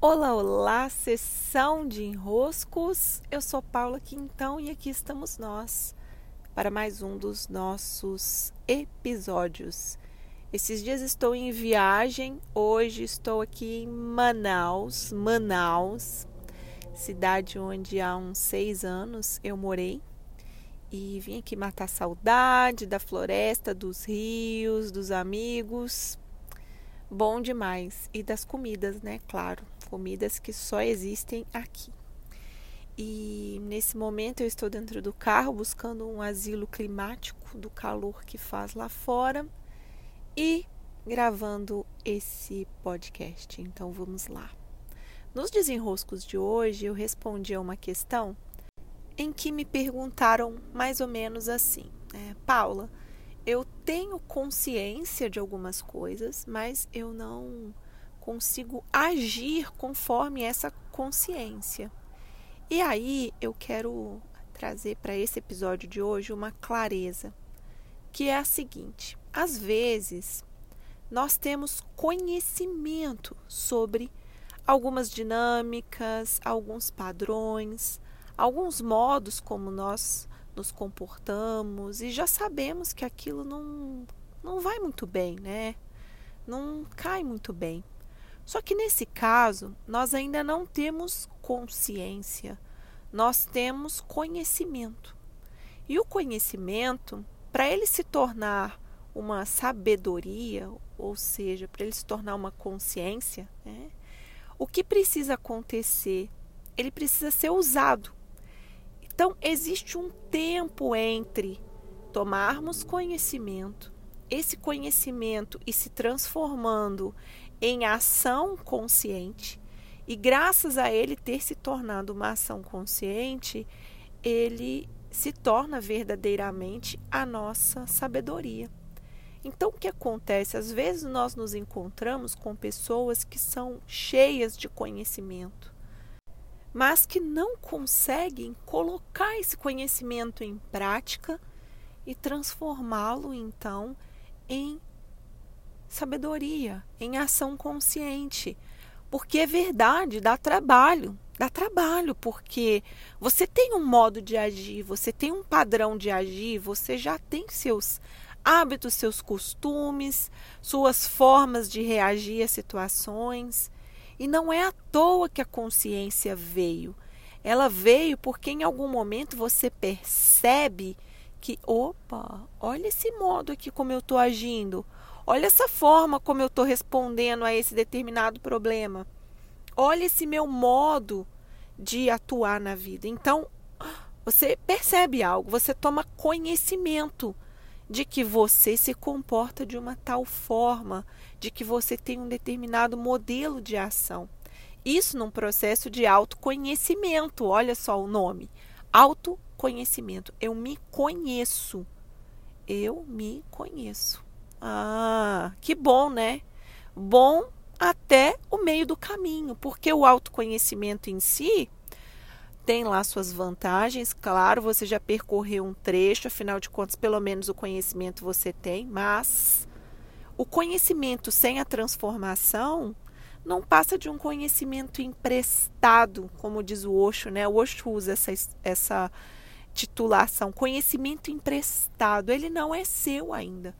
Olá, olá, sessão de enroscos. Eu sou Paula Quintão e aqui estamos nós para mais um dos nossos episódios. Esses dias estou em viagem, hoje estou aqui em Manaus, Manaus, cidade onde há uns seis anos eu morei e vim aqui matar saudade da floresta, dos rios, dos amigos. Bom demais. E das comidas, né? Claro comidas que só existem aqui. E nesse momento eu estou dentro do carro buscando um asilo climático do calor que faz lá fora e gravando esse podcast. Então vamos lá. Nos desenroscos de hoje eu respondi a uma questão em que me perguntaram mais ou menos assim: é, Paula, eu tenho consciência de algumas coisas, mas eu não consigo agir conforme essa consciência. E aí eu quero trazer para esse episódio de hoje uma clareza, que é a seguinte: às vezes nós temos conhecimento sobre algumas dinâmicas, alguns padrões, alguns modos como nós nos comportamos e já sabemos que aquilo não, não vai muito bem, né? Não cai muito bem. Só que nesse caso, nós ainda não temos consciência, nós temos conhecimento. E o conhecimento, para ele se tornar uma sabedoria, ou seja, para ele se tornar uma consciência, né, o que precisa acontecer? Ele precisa ser usado. Então, existe um tempo entre tomarmos conhecimento, esse conhecimento e se transformando em ação consciente, e graças a ele ter se tornado uma ação consciente, ele se torna verdadeiramente a nossa sabedoria. Então, o que acontece? Às vezes nós nos encontramos com pessoas que são cheias de conhecimento, mas que não conseguem colocar esse conhecimento em prática e transformá-lo então em sabedoria, em ação consciente. Porque é verdade, dá trabalho. Dá trabalho, porque você tem um modo de agir, você tem um padrão de agir, você já tem seus hábitos, seus costumes, suas formas de reagir a situações. E não é à toa que a consciência veio. Ela veio porque em algum momento você percebe que, opa, olha esse modo aqui como eu estou agindo. Olha essa forma como eu estou respondendo a esse determinado problema. Olha esse meu modo de atuar na vida. Então, você percebe algo, você toma conhecimento de que você se comporta de uma tal forma, de que você tem um determinado modelo de ação. Isso num processo de autoconhecimento. Olha só o nome: autoconhecimento. Eu me conheço. Eu me conheço. Ah, que bom, né? Bom até o meio do caminho, porque o autoconhecimento em si tem lá suas vantagens. Claro, você já percorreu um trecho, afinal de contas, pelo menos o conhecimento você tem, mas o conhecimento sem a transformação não passa de um conhecimento emprestado, como diz o Osho, né? O Osho usa essa, essa titulação, conhecimento emprestado, ele não é seu ainda.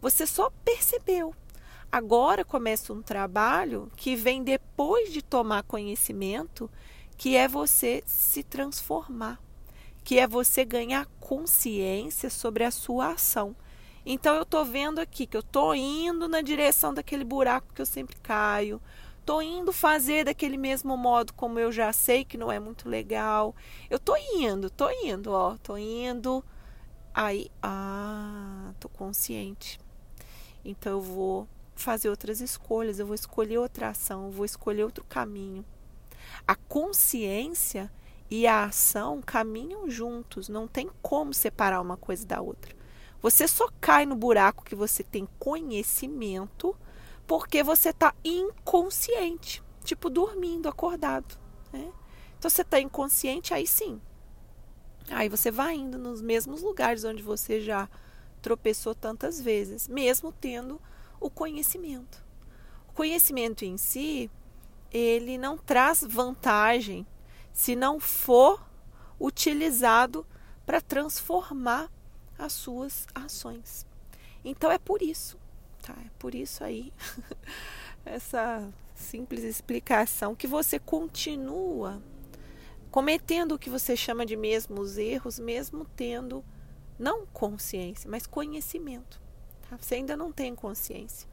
Você só percebeu. Agora começa um trabalho que vem depois de tomar conhecimento, que é você se transformar, que é você ganhar consciência sobre a sua ação. Então eu estou vendo aqui que eu estou indo na direção daquele buraco que eu sempre caio, estou indo fazer daquele mesmo modo como eu já sei que não é muito legal. Eu estou indo, estou indo, ó, estou indo. Aí, ah, tô consciente. Então eu vou fazer outras escolhas, eu vou escolher outra ação, eu vou escolher outro caminho. A consciência e a ação caminham juntos, não tem como separar uma coisa da outra. Você só cai no buraco que você tem conhecimento porque você está inconsciente, tipo dormindo, acordado. Né? Então você está inconsciente, aí sim. Aí você vai indo nos mesmos lugares onde você já tropeçou tantas vezes, mesmo tendo o conhecimento. O conhecimento em si, ele não traz vantagem se não for utilizado para transformar as suas ações. Então é por isso, tá? É por isso aí essa simples explicação que você continua cometendo o que você chama de mesmos erros, mesmo tendo não consciência, mas conhecimento. Tá? Você ainda não tem consciência.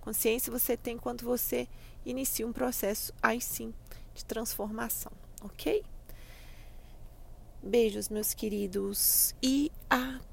Consciência você tem quando você inicia um processo, aí sim, de transformação, ok? Beijos, meus queridos, e até